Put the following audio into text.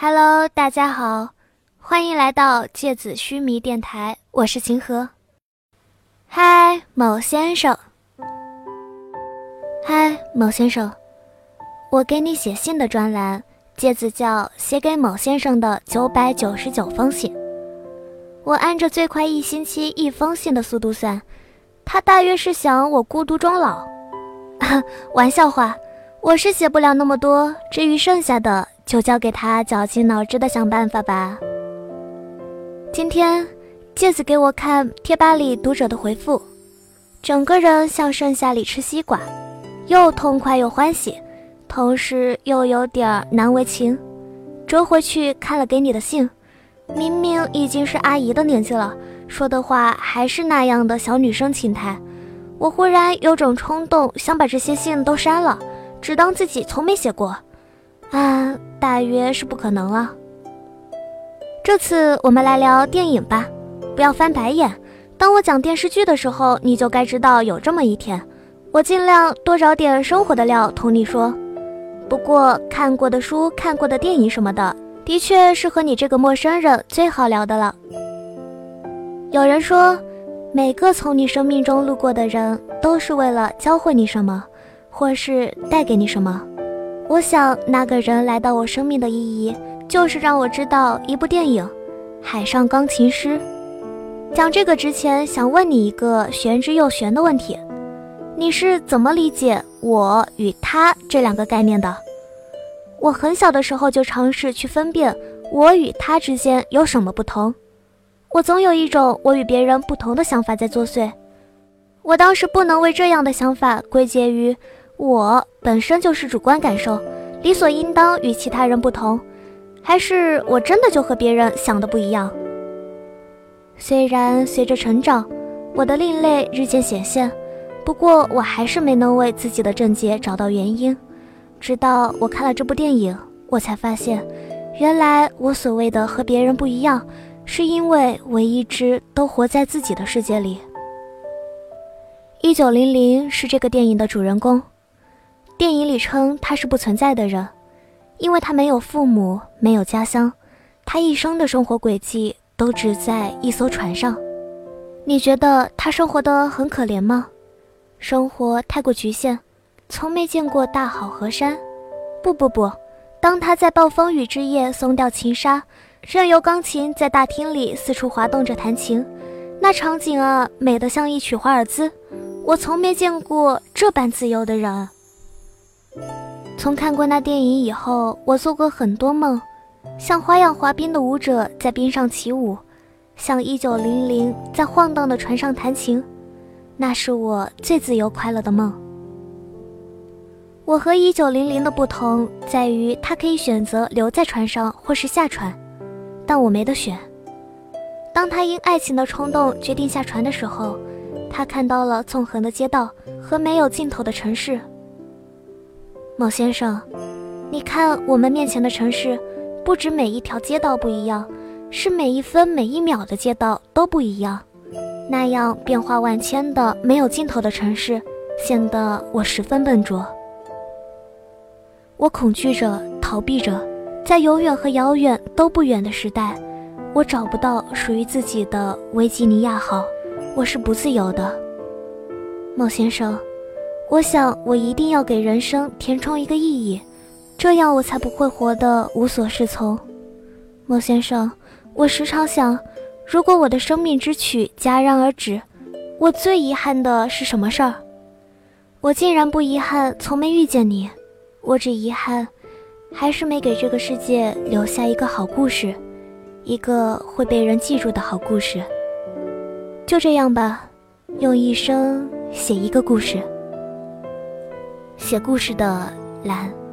Hello，大家好，欢迎来到芥子须弥电台，我是秦河。嗨，某先生。嗨，某先生，我给你写信的专栏，芥子叫写给某先生的九百九十九封信。我按着最快一星期一封信的速度算，他大约是想我孤独终老。玩笑话，我是写不了那么多，至于剩下的。就交给他绞尽脑汁的想办法吧。今天，戒子给我看贴吧里读者的回复，整个人像盛夏里吃西瓜，又痛快又欢喜，同时又有点难为情。折回去看了给你的信，明明已经是阿姨的年纪了，说的话还是那样的小女生情态。我忽然有种冲动，想把这些信都删了，只当自己从没写过。啊，大约是不可能了。这次我们来聊电影吧，不要翻白眼。当我讲电视剧的时候，你就该知道有这么一天。我尽量多找点生活的料同你说。不过看过的书、看过的电影什么的，的确是和你这个陌生人最好聊的了。有人说，每个从你生命中路过的人，都是为了教会你什么，或是带给你什么。我想，那个人来到我生命的意义，就是让我知道一部电影《海上钢琴师》。讲这个之前，想问你一个玄之又玄的问题：你是怎么理解“我与他”这两个概念的？我很小的时候就尝试去分辨我与他之间有什么不同，我总有一种我与别人不同的想法在作祟。我当时不能为这样的想法归结于。我本身就是主观感受，理所应当与其他人不同，还是我真的就和别人想的不一样？虽然随着成长，我的另类日渐显现，不过我还是没能为自己的症结找到原因。直到我看了这部电影，我才发现，原来我所谓的和别人不一样，是因为我一直都活在自己的世界里。一九零零是这个电影的主人公。电影里称他是不存在的人，因为他没有父母，没有家乡，他一生的生活轨迹都只在一艘船上。你觉得他生活的很可怜吗？生活太过局限，从没见过大好河山。不不不，当他在暴风雨之夜松掉琴纱，任由钢琴在大厅里四处滑动着弹琴，那场景啊，美得像一曲华尔兹。我从没见过这般自由的人。从看过那电影以后，我做过很多梦，像花样滑冰的舞者在冰上起舞，像一九零零在晃荡的船上弹琴，那是我最自由快乐的梦。我和一九零零的不同在于，他可以选择留在船上或是下船，但我没得选。当他因爱情的冲动决定下船的时候，他看到了纵横的街道和没有尽头的城市。某先生，你看我们面前的城市，不止每一条街道不一样，是每一分每一秒的街道都不一样。那样变化万千的没有尽头的城市，显得我十分笨拙。我恐惧着，逃避着，在永远和遥远都不远的时代，我找不到属于自己的维吉尼亚号，我是不自由的。某先生。我想，我一定要给人生填充一个意义，这样我才不会活得无所适从。莫先生，我时常想，如果我的生命之曲戛然而止，我最遗憾的是什么事儿？我竟然不遗憾从没遇见你，我只遗憾，还是没给这个世界留下一个好故事，一个会被人记住的好故事。就这样吧，用一生写一个故事。写故事的蓝。